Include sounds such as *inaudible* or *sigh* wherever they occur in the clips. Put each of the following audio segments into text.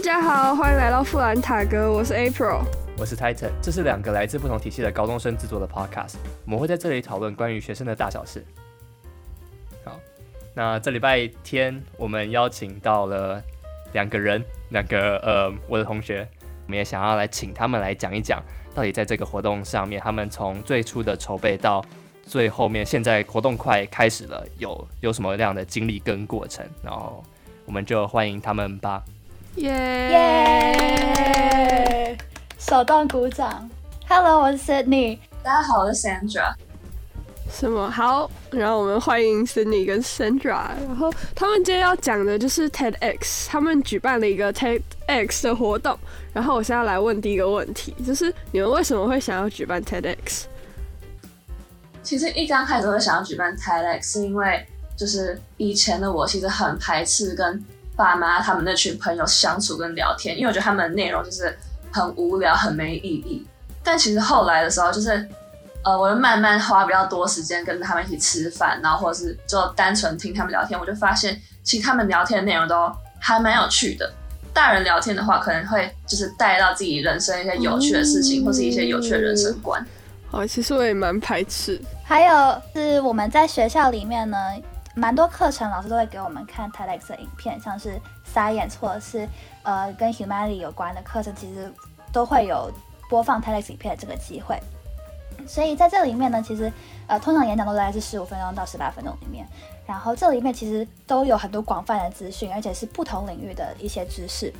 大家好，欢迎来到富兰塔哥，我是 April，我是 Titan，这是两个来自不同体系的高中生制作的 Podcast，我们会在这里讨论关于学生的大小事。好，那这礼拜天我们邀请到了两个人，两个呃我的同学，我们也想要来请他们来讲一讲，到底在这个活动上面，他们从最初的筹备到最后面，现在活动快开始了，有有什么样的经历跟过程，然后我们就欢迎他们吧。耶耶！手动鼓掌。Hello，我是 Sydney。大家好，我是 Sandra。什么好？然后我们欢迎 Sydney 跟 Sandra。然后他们今天要讲的就是 TEDx，他们举办了一个 TEDx 的活动。然后我现在来问第一个问题，就是你们为什么会想要举办 TEDx？其实一刚开始会想要举办 TEDx，是因为就是以前的我其实很排斥跟爸妈他们那群朋友相处跟聊天，因为我觉得他们的内容就是很无聊、很没意义。但其实后来的时候，就是呃，我就慢慢花比较多时间跟他们一起吃饭，然后或者是就单纯听他们聊天，我就发现其实他们聊天的内容都还蛮有趣的。大人聊天的话，可能会就是带到自己人生一些有趣的事情，或是一些有趣的人生观。哦，其实我也蛮排斥。还有是我们在学校里面呢。蛮多课程老师都会给我们看 TEDx 的影片，像是 Science 或者是呃跟 Humanity 有关的课程，其实都会有播放 TEDx 影片的这个机会。所以在这里面呢，其实呃通常演讲都大概是十五分钟到十八分钟里面，然后这里面其实都有很多广泛的资讯，而且是不同领域的一些知识，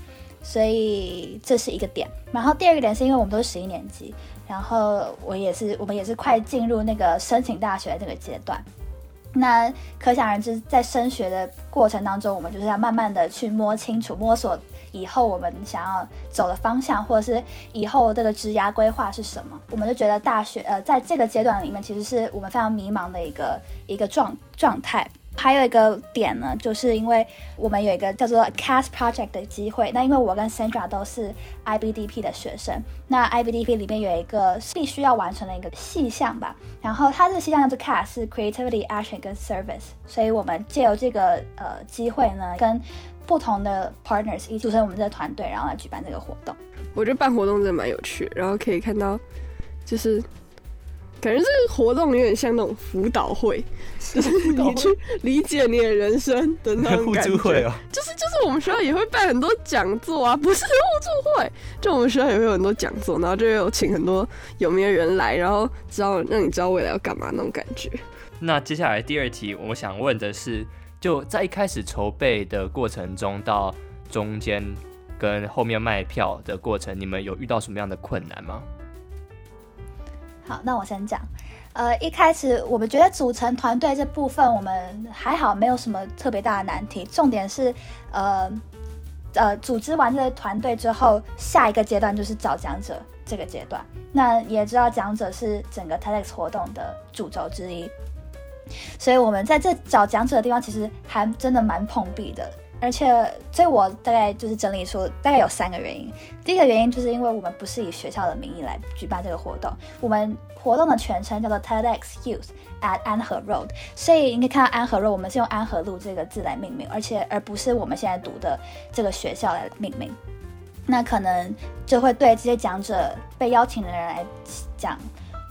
所以这是一个点。然后第二个点是因为我们都是十一年级，然后我也是我们也是快进入那个申请大学的这个阶段。那可想而知，在升学的过程当中，我们就是要慢慢的去摸清楚、摸索以后我们想要走的方向，或者是以后这个职涯规划是什么。我们就觉得大学，呃，在这个阶段里面，其实是我们非常迷茫的一个一个状状态。还有一个点呢，就是因为我们有一个叫做 CAS Project 的机会。那因为我跟 Sandra 都是 IBDP 的学生，那 IBDP 里面有一个必须要完成的一个细项吧。然后它这个细项叫做 CAS 是 Creativity、Action 跟 Service。所以我们借由这个呃机会呢，跟不同的 partners 一起组成我们这个团队，然后来举办这个活动。我觉得办活动真的蛮有趣，然后可以看到就是。感觉这个活动有点像那种辅导会，就是你去理解你的人生的那种感觉。就是就是我们学校也会办很多讲座啊，不是 *laughs* 互助会，就我们学校也会有很多讲座，然后就有请很多有名的人来，然后知道让你知道未来要干嘛那种感觉。那接下来第二题，我想问的是，就在一开始筹备的过程中，到中间跟后面卖票的过程，你们有遇到什么样的困难吗？好，那我先讲。呃，一开始我们觉得组成团队这部分我们还好，没有什么特别大的难题。重点是，呃呃，组织完这个团队之后，下一个阶段就是找讲者这个阶段。那也知道讲者是整个 TEDx 活动的主轴之一，所以我们在这找讲者的地方，其实还真的蛮碰壁的。而且，所以我大概就是整理出大概有三个原因。第一个原因就是因为我们不是以学校的名义来举办这个活动，我们活动的全称叫做 TEDx Youth at 安和 Road，所以你可以看到安和 Road，我们是用安和路这个字来命名，而且而不是我们现在读的这个学校来命名。那可能就会对这些讲者被邀请的人来讲，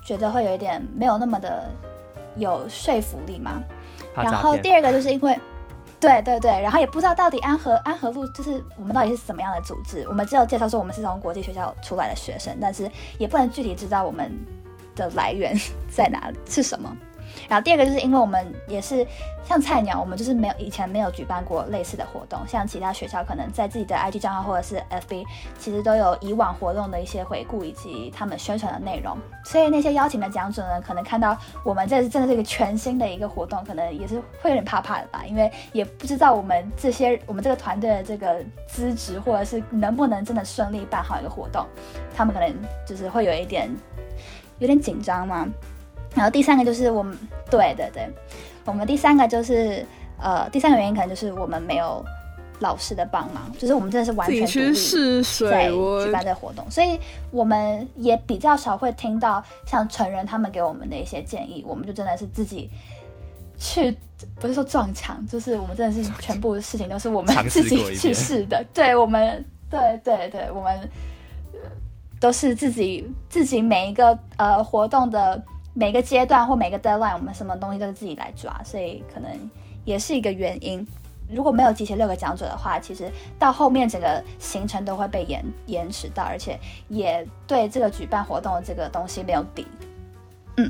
觉得会有一点没有那么的有说服力嘛。然后第二个就是因为。对对对，然后也不知道到底安和安和路就是我们到底是什么样的组织，我们只有介绍说我们是从国际学校出来的学生，但是也不能具体知道我们的来源 *laughs* 在哪里是什么。然后第二个就是因为我们也是像菜鸟，我们就是没有以前没有举办过类似的活动，像其他学校可能在自己的 IG 账号或者是 FB，其实都有以往活动的一些回顾以及他们宣传的内容，所以那些邀请的讲者呢，可能看到我们这是真的是一个全新的一个活动，可能也是会有点怕怕的吧，因为也不知道我们这些我们这个团队的这个资质或者是能不能真的顺利办好一个活动，他们可能就是会有一点有点紧张嘛。然后第三个就是我们，对对对，我们第三个就是呃，第三个原因可能就是我们没有老师的帮忙，就是我们真的是完全独立在举办这活动，所以我们也比较少会听到像成人他们给我们的一些建议，我们就真的是自己去，不是说撞墙，就是我们真的是全部的事情都是我们自己去试的，对我们对对对，我们都是自己自己每一个呃活动的每个阶段或每个 deadline，我们什么东西都是自己来抓，所以可能也是一个原因。如果没有集齐六个讲者的话，其实到后面整个行程都会被延延迟到，而且也对这个举办活动的这个东西没有底。嗯，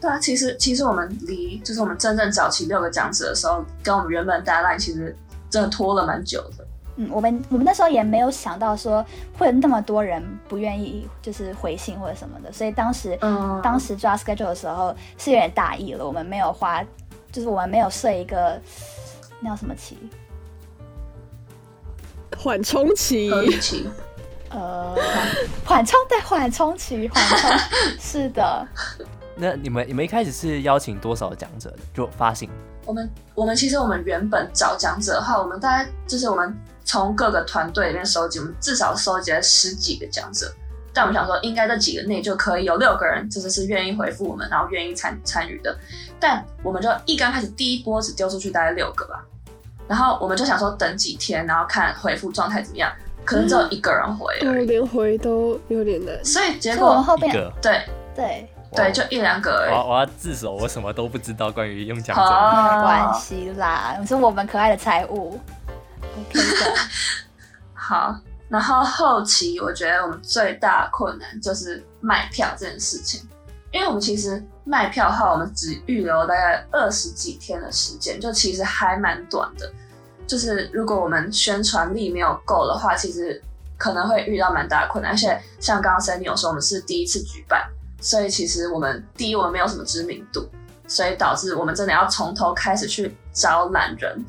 对啊，其实其实我们离就是我们真正找齐六个讲者的时候，跟我们原本 deadline 其实真的拖了蛮久的。嗯，我们我们那时候也没有想到说会有那么多人不愿意就是回信或者什么的，所以当时嗯，当时抓 schedule 的时候是有点大意了，我们没有花，就是我们没有设一个那叫什么期，缓冲期，期。*laughs* 呃，缓冲对缓冲期，缓冲是的，*laughs* 那你们你们一开始是邀请多少讲者的？就发信我们我们其实我们原本找讲者的话，我们大概就是我们从各个团队里面收集，我们至少收集了十几个讲者。但我们想说，应该这几个内就可以有六个人，就是是愿意回复我们，然后愿意参参与的。但我们就一刚开始第一波只丢出去大概六个吧，然后我们就想说等几天，然后看回复状态怎么样。可能只有一个人回我而已，连回都有点难。所以结果后面对对对就一两个而已。我要我要自首，我什么都不知道关于用讲者。好没关系啦，是我们可爱的财务好，然后后期我觉得我们最大的困难就是卖票这件事情，因为我们其实卖票的话，我们只预留大概二十几天的时间，就其实还蛮短的。就是如果我们宣传力没有够的话，其实可能会遇到蛮大的困难。而且像刚刚 s a n y 有说，我们是第一次举办，所以其实我们第一我们没有什么知名度，所以导致我们真的要从头开始去招揽人。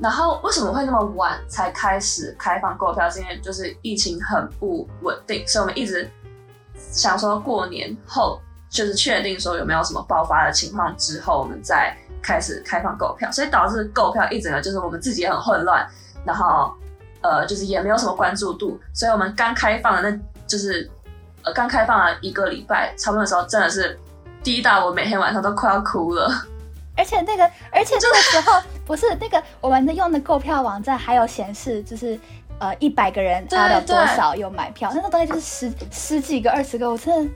然后为什么会那么晚才开始开放购票？是因为就是疫情很不稳定，所以我们一直想说过年后就是确定说有没有什么爆发的情况之后，我们再开始开放购票，所以导致购票一整个就是我们自己也很混乱，然后呃就是也没有什么关注度，所以我们刚开放的那就是呃刚开放了一个礼拜，差不多的时候真的是低到我每天晚上都快要哭了。而且那个，而且那个时候 *laughs* 不是那个我们的用的购票网站还有显示，就是呃一百个人对大概有多少有买票，那个大概就是十十几个、二十个，我真的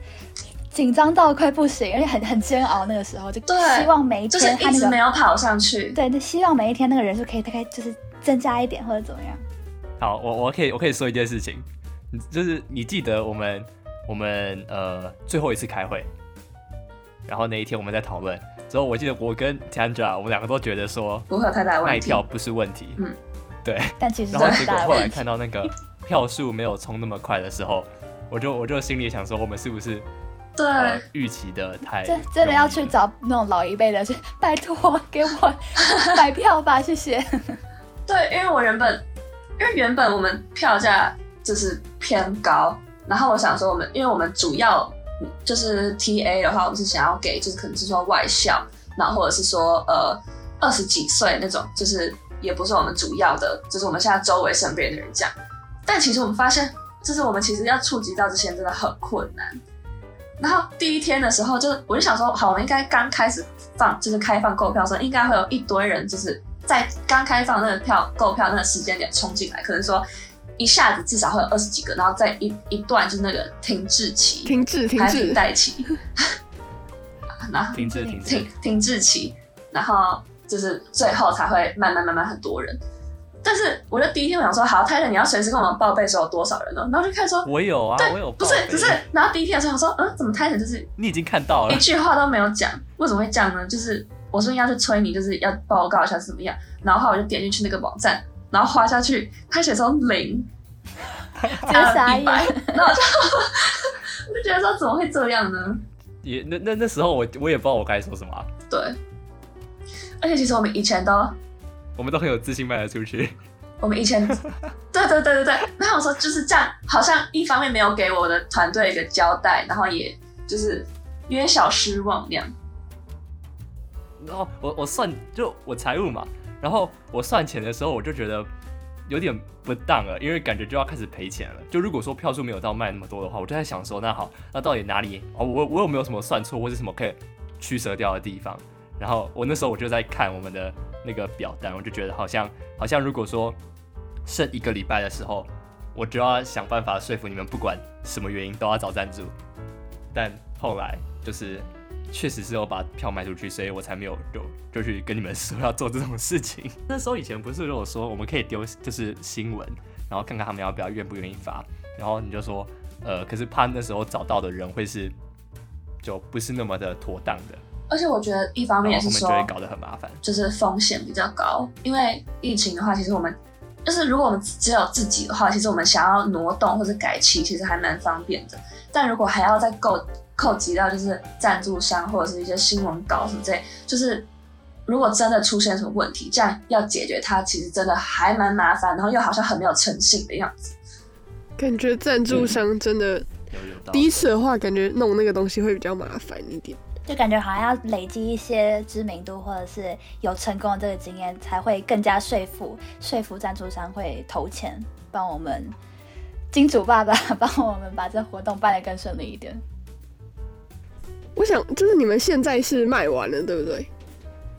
紧张到快不行，而且很很煎熬。那个时候就希望每一天他那个一直没有跑上去，对，那希望每一天那个人数可以大概就是增加一点或者怎么样。好，我我可以我可以说一件事情，就是你记得我们我们呃最后一次开会，然后那一天我们在讨论之后，我记得我跟 Tandra 我们两个都觉得说不会有太大的问题。卖票不是问题，嗯对，但其实然后是结果后来。看到那个 *laughs* 票数没有冲那么快的时候，我就我就心里想说，我们是不是对，呃预期的太真真的要去找那种老一辈的，去拜托给我买票吧，谢谢。*laughs* 对，因为我原本，因为原本我们票价就是偏高，然后我想说我们，因为我们主要就是 T A 的话，我们是想要给就是可能是说外校，然后或者是说呃二十几岁那种，就是也不是我们主要的，就是我们现在周围身边的人这样。但其实我们发现，就是我们其实要触及到这些真的很困难。然后第一天的时候就是，我就想说，好，我们应该刚开始放，就是开放购票的时候，应该会有一堆人，就是在刚开放那个票购票那个时间点冲进来，可能说一下子至少会有二十几个，然后再一一段就是那个停滞期，停滞，停滞，待期，*laughs* 然后停滞停滞停，停滞期，然后就是最后才会慢慢慢慢很多人。但是我就第一天我想说，好，泰勒你要随时跟我们报备说有多少人呢？然后就看说，我有啊，我有不是报备不是，然后第一天的时候想说，嗯，怎么泰勒就是你已经看到了一，句话都没有讲，为什么会这样呢？就是我说要去催你，就是要报告一下是怎么样，然后后来我就点进去那个网站，然后滑下去，他写说零，*laughs* 直接傻眼。然后我就我就觉得说怎么会这样呢？也那那那时候我我也不知道我该说什么啊、对，而且其实我们以前都，我们都很有自信卖得出去。我们以前，对对对对对，然后我说就是这样，好像一方面没有给我的团队一个交代，然后也就是有点小失望那样。然后我我算就我财务嘛，然后我算钱的时候我就觉得有点不当了，因为感觉就要开始赔钱了。就如果说票数没有到卖那么多的话，我就在想说，那好，那到底哪里哦，我我有没有什么算错或者什么可以取舍掉的地方？然后我那时候我就在看我们的那个表单，我就觉得好像好像如果说剩一个礼拜的时候，我就要想办法说服你们，不管什么原因都要找赞助。但后来就是确实是有把票卖出去，所以我才没有就就去跟你们说要做这种事情。*laughs* 那时候以前不是如果说我们可以丢就是新闻，然后看看他们要不要愿不愿意发，然后你就说呃，可是怕那时候找到的人会是就不是那么的妥当的。而且我觉得一方面也是说，就会搞得很麻烦，就是风险比较高。因为疫情的话，其实我们就是如果我们只有自己的话，其实我们想要挪动或者改期，其实还蛮方便的。但如果还要再扣扣及到就是赞助商或者是一些新闻稿什么之类，就是如果真的出现什么问题，这样要解决它，其实真的还蛮麻烦，然后又好像很没有诚信的样子。感觉赞助商真的第一次的话，感觉弄那个东西会比较麻烦一点。就感觉好像要累积一些知名度，或者是有成功的这个经验，才会更加说服说服赞助商会投钱帮我们金主爸爸 *laughs* 帮我们把这活动办得更顺利一点。我想就是你们现在是卖完了，对不对？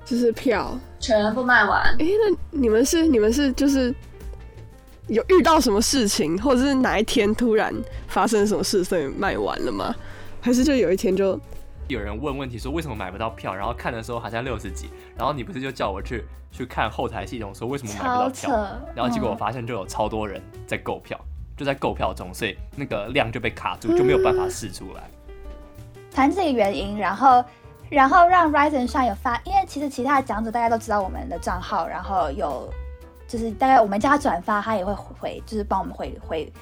就是票全部卖完。哎，那你们是你们是就是有遇到什么事情，或者是哪一天突然发生什么事，所以卖完了吗？还是就有一天就？有人问问题说为什么买不到票，然后看的时候好像六十几，然后你不是就叫我去去看后台系统说为什么买不到票，然后结果我发现就有超多人在购票，就在购票中，所以那个量就被卡住，就没有办法试出来。反正这个原因，然后然后让 Ryzen 上有发，因为其实其他的讲者大家都知道我们的账号，然后有就是大概我们叫他转发，他也会回，就是帮我们回回。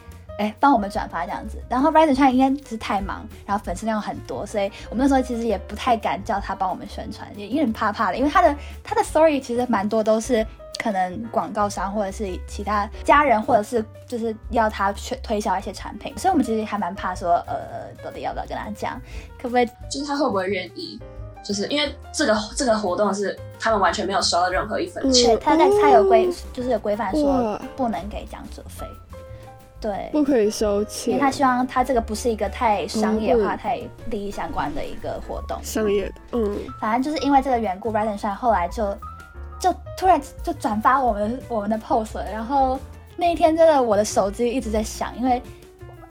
哎，帮我们转发这样子，然后现在应该是太忙，然后粉丝量很多，所以我们那时候其实也不太敢叫他帮我们宣传，也有点怕怕的，因为他的他的 story 其实蛮多都是可能广告商或者是其他家人，或者是就是要他去推销一些产品，所以我们其实还蛮怕说，呃，到底要不要跟他讲，可不可以？就是他会不会愿意？就是因为这个这个活动是他们完全没有收到任何一分钱，他在他有规就是有规范说不能给讲者费。对，不可以收钱，因为他希望他这个不是一个太商业化、太利益相关的一个活动。商业的，嗯，反正就是因为这个缘故 r a d e n 帅后来就就突然就转发我们我们的 post，然后那一天真的我的手机一直在响，因为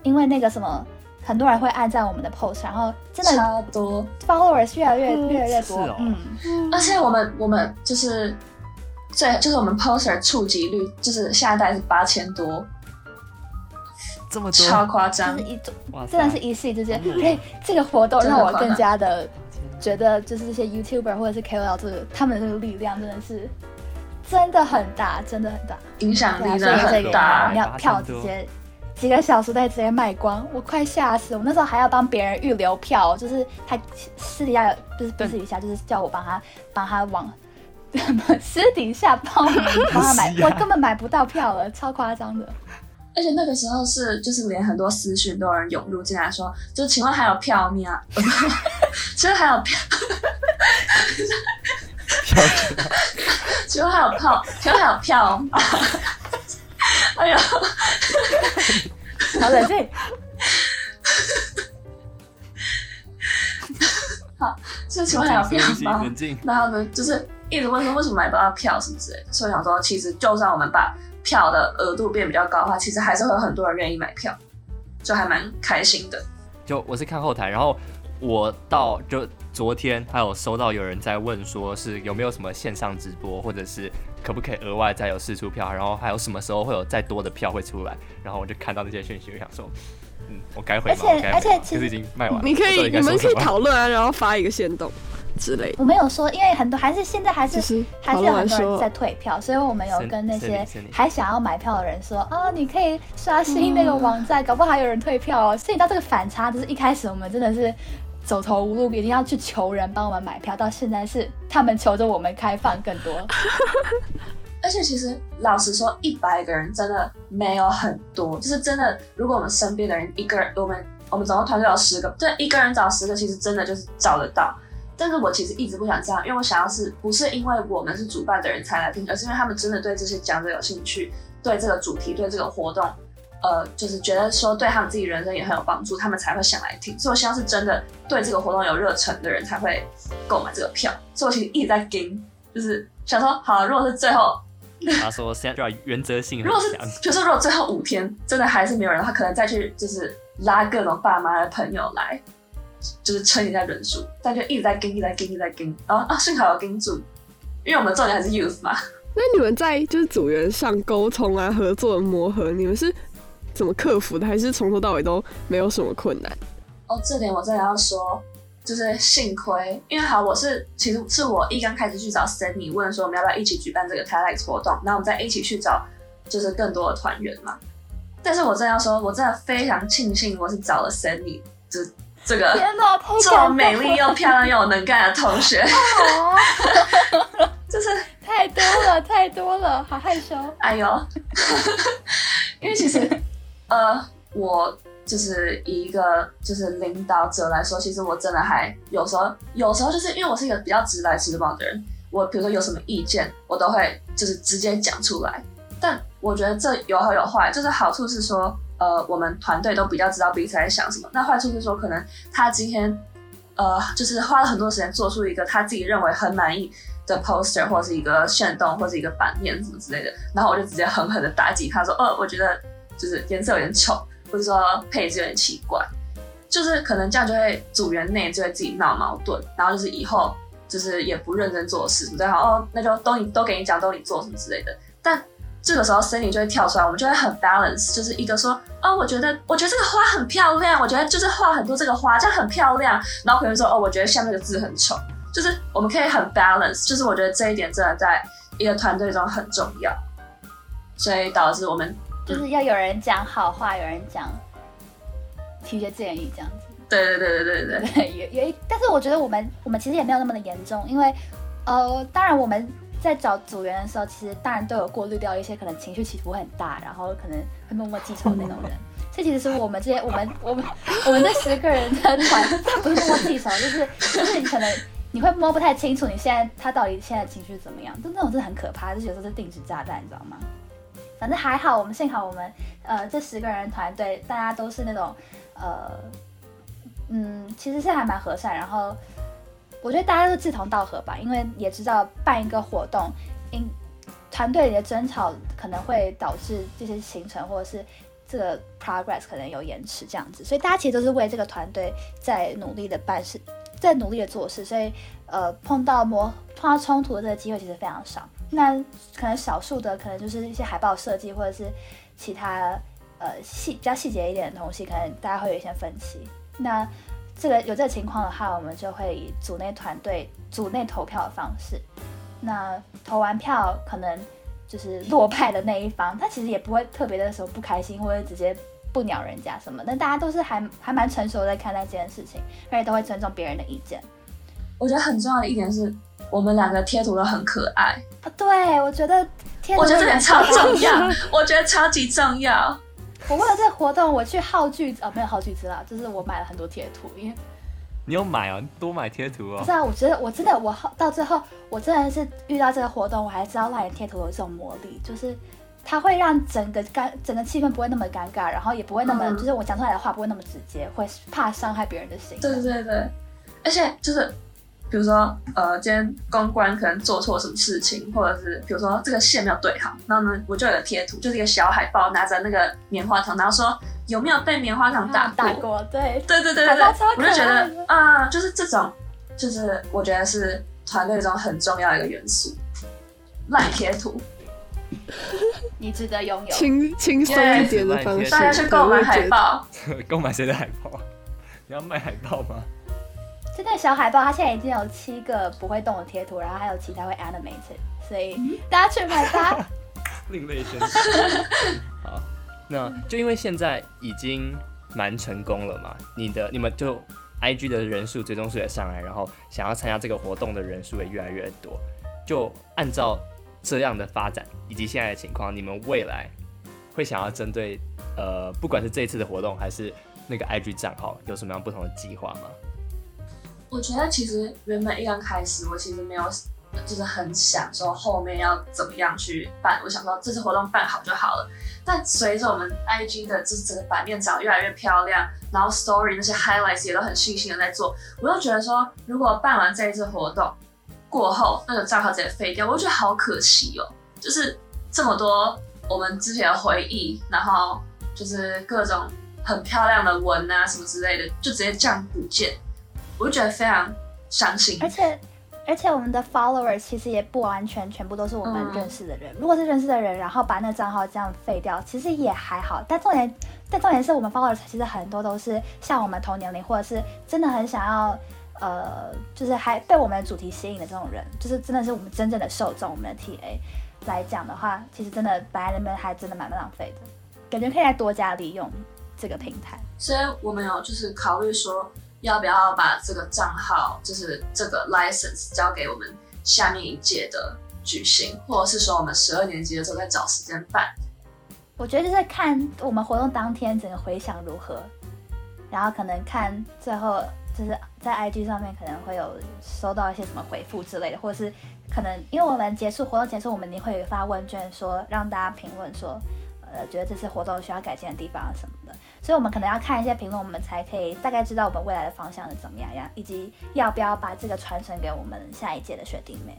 因为那个什么很多人会按在我们的 post，然后真的超多。followers 越来越越来越多，嗯，而且我们我们就是最就是我们 poster 触及率就是现在大概是八千多。这么超夸张，就是一种，真的是一系之间。哎，这个活动让我更加的觉得，就是这些 YouTuber 或者是 KOL 这个他们的这个力量真的是真的很大，真的很大，影响力真的很大。你要票直接几个小时内直接卖光，我快吓死！我那时候还要帮别人预留票，就是他私底下就是私底下就是叫我帮他帮他往 *laughs* 私底下帮帮他买，我根本买不到票了，超夸张的。而且那个时候是，就是连很多私讯都有人涌入进来，说，就请问还有票吗？*laughs* 其实还有票？*laughs* 请问还有票？请问还有票吗？*laughs* 哎呀，好冷静。好，就请问还有票吗？然后呢，就是一直问说为什么买不到票什么之类的。所以想说，其实就算我们把票的额度变比较高的话，其实还是会有很多人愿意买票，就还蛮开心的。就我是看后台，然后我到就昨天还有收到有人在问，说是有没有什么线上直播，或者是可不可以额外再有试出票，然后还有什么时候会有再多的票会出来，然后我就看到那些讯息，我想说，嗯，我该回吗？*laughs* 而且而且其实已经卖完了，你可以你们可以讨论啊，然后发一个线动。之类，我没有说，因为很多还是现在还是还是有很多人在退票，所以我们有跟那些还想要买票的人说，哦，你可以刷新那个网站，搞不好还有人退票哦。所以到这个反差，就是一开始我们真的是走投无路，一定要去求人帮我们买票，到现在是他们求着我们开放更多。*laughs* 而且其实老实说，一百个人真的没有很多，就是真的，如果我们身边的人一个人，我们我们总共团队有十个，对，一个人找十个，其实真的就是找得到。但是我其实一直不想这样，因为我想要是不是因为我们是主办的人才来听，而是因为他们真的对这些讲者有兴趣，对这个主题，对这个活动，呃，就是觉得说对他们自己人生也很有帮助，他们才会想来听。所以我希望是真的对这个活动有热忱的人才会购买这个票。所以我其实一直在盯，就是想说，好，如果是最后他说现在就要原则性 *laughs* 如果是，比如说如果最后五天真的还是没有人的话，可能再去就是拉各种爸妈的朋友来，就是撑一下人数，但就一直在跟，一直在跟，一直在跟。然后啊，幸好有跟住，因为我们重点还是 youth 嘛。那你们在就是组员上沟通啊、合作磨合，你们是怎么克服的？还是从头到尾都没有什么困难？哦，这点我真的要说，就是幸亏，因为好，我是其实是我一刚开始去找 Sunny 问说我们要不要一起举办这个 TEDx 活动，然后我们再一起去找就是更多的团员嘛。但是我真的要说，我真的非常庆幸我是找了 Sunny 这这个这么美丽又漂亮又能干的同学，*laughs* *laughs* 就是太多了太多了，好害羞。哎呦，*laughs* 因为其实呃我。就是以一个就是领导者来说，其实我真的还有时候，有时候就是因为我是一个比较直来直往的人，我比如说有什么意见，我都会就是直接讲出来。但我觉得这有好有坏，就是好处是说，呃，我们团队都比较知道彼此在想什么。那坏处是说，可能他今天呃，就是花了很多时间做出一个他自己认为很满意的 poster，或是一个炫动，或是一个版面什么之类的，然后我就直接狠狠的打击他说，哦，我觉得就是颜色有点丑。或者说配置有点奇怪，就是可能这样就会组员内就会自己闹矛盾，然后就是以后就是也不认真做事，什么好哦，那就都你都给你讲，都你做什么之类的。但这个时候 Cindy 就会跳出来，我们就会很 balance，就是一个说哦，我觉得我觉得这个花很漂亮，我觉得就是画很多这个花，这样很漂亮。然后可能说哦，我觉得下面的字很丑，就是我们可以很 balance，就是我觉得这一点真的在一个团队中很重要，所以导致我们。就是要有人讲好话，有人讲提些建议，这样子。对对对对对对。*laughs* 也也，但是我觉得我们我们其实也没有那么的严重，因为呃，当然我们在找组员的时候，其实大人都有过滤掉一些可能情绪起伏很大，然后可能会默默记仇那种人。*laughs* 这其实是我们这些我们我们我们这十个人的团，不是默默记仇，就是就是你可能你会摸不太清楚你现在他到底现在情绪怎么样，就那种真的很可怕，就是有时候是定时炸弹，你知道吗？反正还好，我们幸好我们呃这十个人团队，大家都是那种呃嗯，其实是还蛮和善。然后我觉得大家都志同道合吧，因为也知道办一个活动，因团队里的争吵可能会导致这些行程或者是这个 progress 可能有延迟这样子，所以大家其实都是为这个团队在努力的办事，在努力的做事，所以呃碰到磨碰到冲突的这个机会其实非常少。那可能少数的，可能就是一些海报设计，或者是其他呃细比较细节一点的东西，可能大家会有一些分歧。那这个有这个情况的话，我们就会以组内团队组内投票的方式。那投完票，可能就是落败的那一方，他其实也不会特别的时候不开心，或者直接不鸟人家什么。但大家都是还还蛮成熟在看待这件事情，而且都会尊重别人的意见。我觉得很重要的一点是。我们两个贴图都很可爱啊！对，我觉得贴图我觉得这点超重要，*laughs* 我觉得超级重要。我为了这个活动，我去耗句子啊，没有耗句子啦，就是我买了很多贴图，因为你有买啊，多买贴图哦。不是啊，我觉得我真的，我到最后，我真的是遇到这个活动，我还知道赖人贴图有这种魔力，就是它会让整个尴整个气氛不会那么尴尬，然后也不会那么，就是我讲出来的话不会那么直接，会怕伤害别人的心。对对对，而且就是。比如说，呃，今天公关可能做错什么事情，或者是比如说这个线没有对好，然后呢，我就有个贴图，就是一个小海报，拿着那个棉花糖，然后说有没有被棉花糖打打过？对，对对对对对，我就觉得啊，就是这种，就是我觉得是团队中很重要一个元素，烂贴图，你值得拥有，轻轻松一点的方式，大家去购买海报，*laughs* *laughs* *laughs* 购买谁的海报？你要卖海报吗？这个小海报，它现在已经有七个不会动的贴图，然后还有其他会 animate，所以大家去买吧。*laughs* 另类宣好，那就因为现在已经蛮成功了嘛，你的你们就 IG 的人数最终数也上来，然后想要参加这个活动的人数也越来越多。就按照这样的发展以及现在的情况，你们未来会想要针对呃，不管是这一次的活动还是那个 IG 账号，有什么样不同的计划吗？我觉得其实原本一刚开始，我其实没有，就是很想说后面要怎么样去办。我想说这次活动办好就好了。但随着我们 IG 的就是整个版面长得越来越漂亮，然后 Story 那些 Highlights 也都很细心的在做，我就觉得说，如果办完这一次活动过后，那个账号直接废掉，我就觉得好可惜哦。就是这么多我们之前的回忆，然后就是各种很漂亮的文啊什么之类的，就直接这样不见，我就觉得非常伤心。而且而且我们的 followers 其实也不完全全部都是我们嗯认识的人。如果是认识的人，然后把那个账号这样废掉，其实也还好。但重点，但重点是我们 followers 其实很多都是像我们同年龄，或者是真的很想要。呃，就是还被我们的主题吸引的这种人，就是真的是我们真正的受众，我们的 TA 来讲的话，其实真的摆在那边还真的蛮浪费的，感觉可以再多加利用这个平台。所以我们有就是考虑说，要不要把这个账号，就是这个 license 交给我们下面一届的举行，或者是说我们十二年级的时候再找时间办。我觉得就是看我们活动当天整个回响如何，然后可能看最后就是在 IG 上面可能会有收到一些什么回复之类的，或者是可能因为我们结束活动结束，我们一定会发问卷说让大家评论说，呃，觉得这次活动需要改进的地方什么的，所以我们可能要看一些评论，我们才可以大概知道我们未来的方向是怎么样样，以及要不要把这个传承给我们下一届的学弟妹，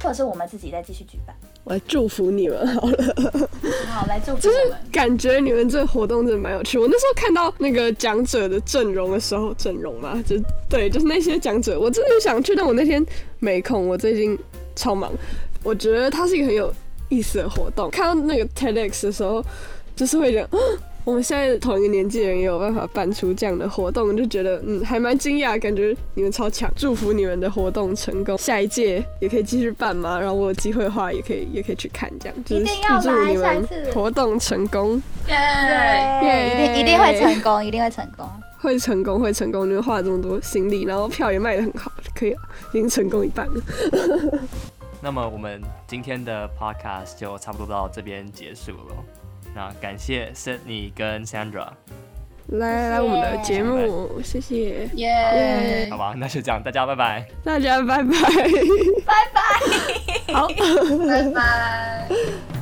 或者是我们自己再继续举办。我来祝福你们好了。好，来祝福就是。感觉你们这个活动真的蛮有趣。我那时候看到那个讲者的阵容的时候，阵容嘛，就对，就是那些讲者，我真的想去，但我那天没空，我最近超忙。我觉得他是一个很有意思的活动。看到那个 TEDx 的时候，就是会觉得，啊我们现在同一个年纪的人也有办法办出这样的活动，就觉得嗯还蛮惊讶，感觉你们超强。祝福你们的活动成功，下一届也可以继续办嘛。然后我有机会的话，也可以也可以去看，这样就是一定要预祝来你们下一次活动成功。耶！对，一定一定会成功，一定会成功。会成功，会成功！你们花了这么多心力，然后票也卖得很好，可以了，已经成功一半了。那么我们今天的 podcast 就差不多到这边结束了。那感谢 Sydney 跟 Sandra，来来，我们的节目，谢谢耶！好吧，那就这样，大家拜拜。大家，拜拜，拜拜。好。拜拜。